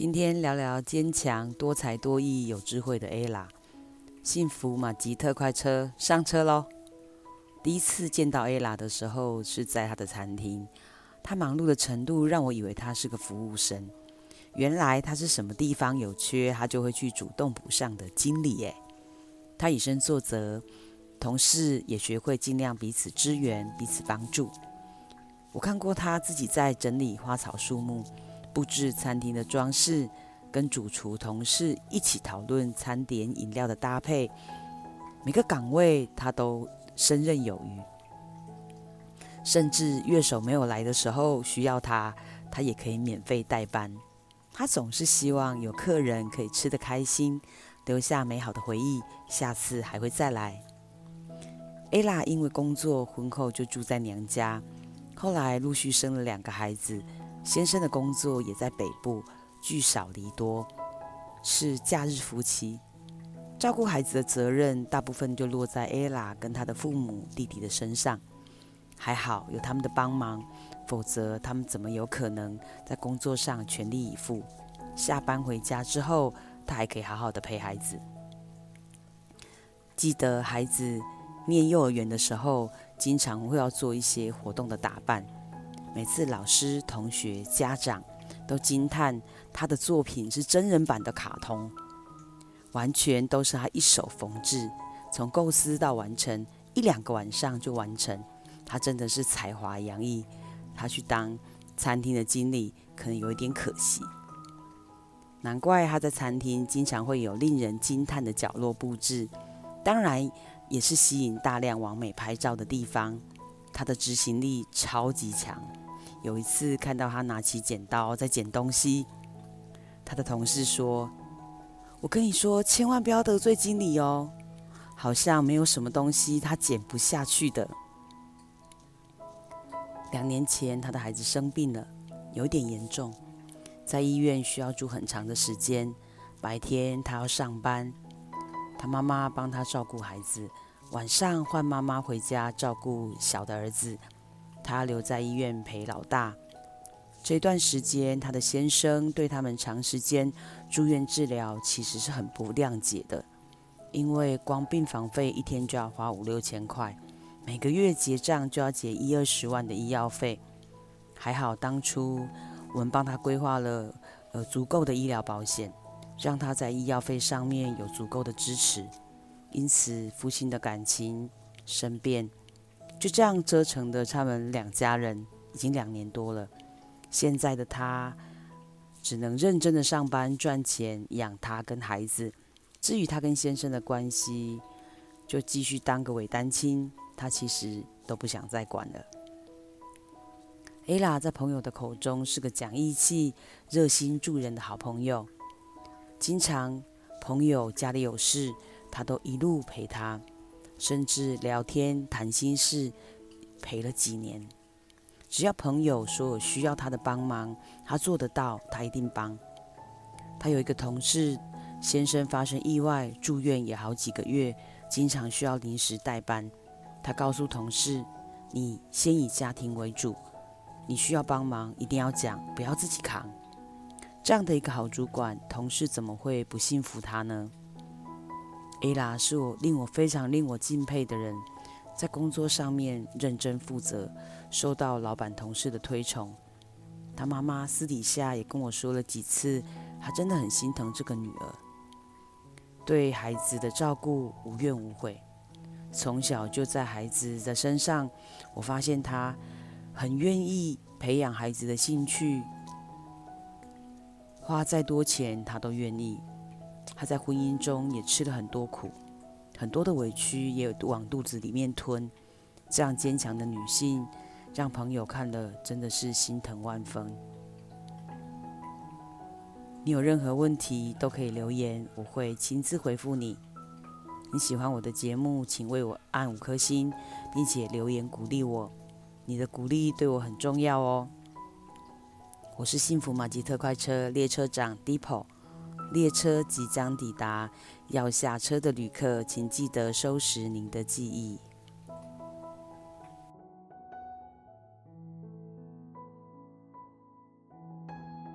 今天聊聊坚强、多才多艺、有智慧的 Ella。幸福马吉特快车上车喽！第一次见到 Ella 的时候是在她的餐厅，她忙碌的程度让我以为她是个服务生，原来她是什么地方有缺，她就会去主动补上的经理耶。她以身作则，同事也学会尽量彼此支援、彼此帮助。我看过她自己在整理花草树木，布置餐厅的装饰。跟主厨同事一起讨论餐点饮料的搭配，每个岗位他都胜任有余，甚至乐手没有来的时候需要他，他也可以免费代班。他总是希望有客人可以吃得开心，留下美好的回忆，下次还会再来。艾拉因为工作婚后就住在娘家，后来陆续生了两个孩子，先生的工作也在北部。聚少离多，是假日夫妻，照顾孩子的责任大部分就落在 Ella 跟她的父母、弟弟的身上。还好有他们的帮忙，否则他们怎么有可能在工作上全力以赴？下班回家之后，他还可以好好的陪孩子。记得孩子念幼儿园的时候，经常会要做一些活动的打扮，每次老师、同学、家长都惊叹。他的作品是真人版的卡通，完全都是他一手缝制，从构思到完成一两个晚上就完成。他真的是才华洋溢。他去当餐厅的经理，可能有一点可惜。难怪他在餐厅经常会有令人惊叹的角落布置，当然也是吸引大量网美拍照的地方。他的执行力超级强。有一次看到他拿起剪刀在剪东西。他的同事说：“我跟你说，千万不要得罪经理哦，好像没有什么东西他剪不下去的。”两年前，他的孩子生病了，有点严重，在医院需要住很长的时间。白天他要上班，他妈妈帮他照顾孩子，晚上换妈妈回家照顾小的儿子，他留在医院陪老大。这段时间，他的先生对他们长时间住院治疗其实是很不谅解的，因为光病房费一天就要花五六千块，每个月结账就要结一二十万的医药费。还好当初我们帮他规划了呃足够的医疗保险，让他在医药费上面有足够的支持，因此夫妻的感情生变就这样折腾的，他们两家人已经两年多了。现在的他只能认真的上班赚钱养他跟孩子，至于他跟先生的关系，就继续当个伪单亲，他其实都不想再管了。Ella 在朋友的口中是个讲义气、热心助人的好朋友，经常朋友家里有事，他都一路陪他，甚至聊天谈心事，陪了几年。只要朋友说有需要他的帮忙，他做得到，他一定帮。他有一个同事，先生发生意外住院也好几个月，经常需要临时代班。他告诉同事：“你先以家庭为主，你需要帮忙一定要讲，不要自己扛。”这样的一个好主管，同事怎么会不信服他呢？Ella 是我令我非常令我敬佩的人。在工作上面认真负责，受到老板同事的推崇。他妈妈私底下也跟我说了几次，她真的很心疼这个女儿，对孩子的照顾无怨无悔。从小就在孩子的身上，我发现她很愿意培养孩子的兴趣，花再多钱她都愿意。她在婚姻中也吃了很多苦。很多的委屈也往肚子里面吞，这样坚强的女性，让朋友看了真的是心疼万分。你有任何问题都可以留言，我会亲自回复你。你喜欢我的节目，请为我按五颗星，并且留言鼓励我。你的鼓励对我很重要哦。我是幸福马吉特快车列车长 Deepo。列车即将抵达，要下车的旅客，请记得收拾您的记忆。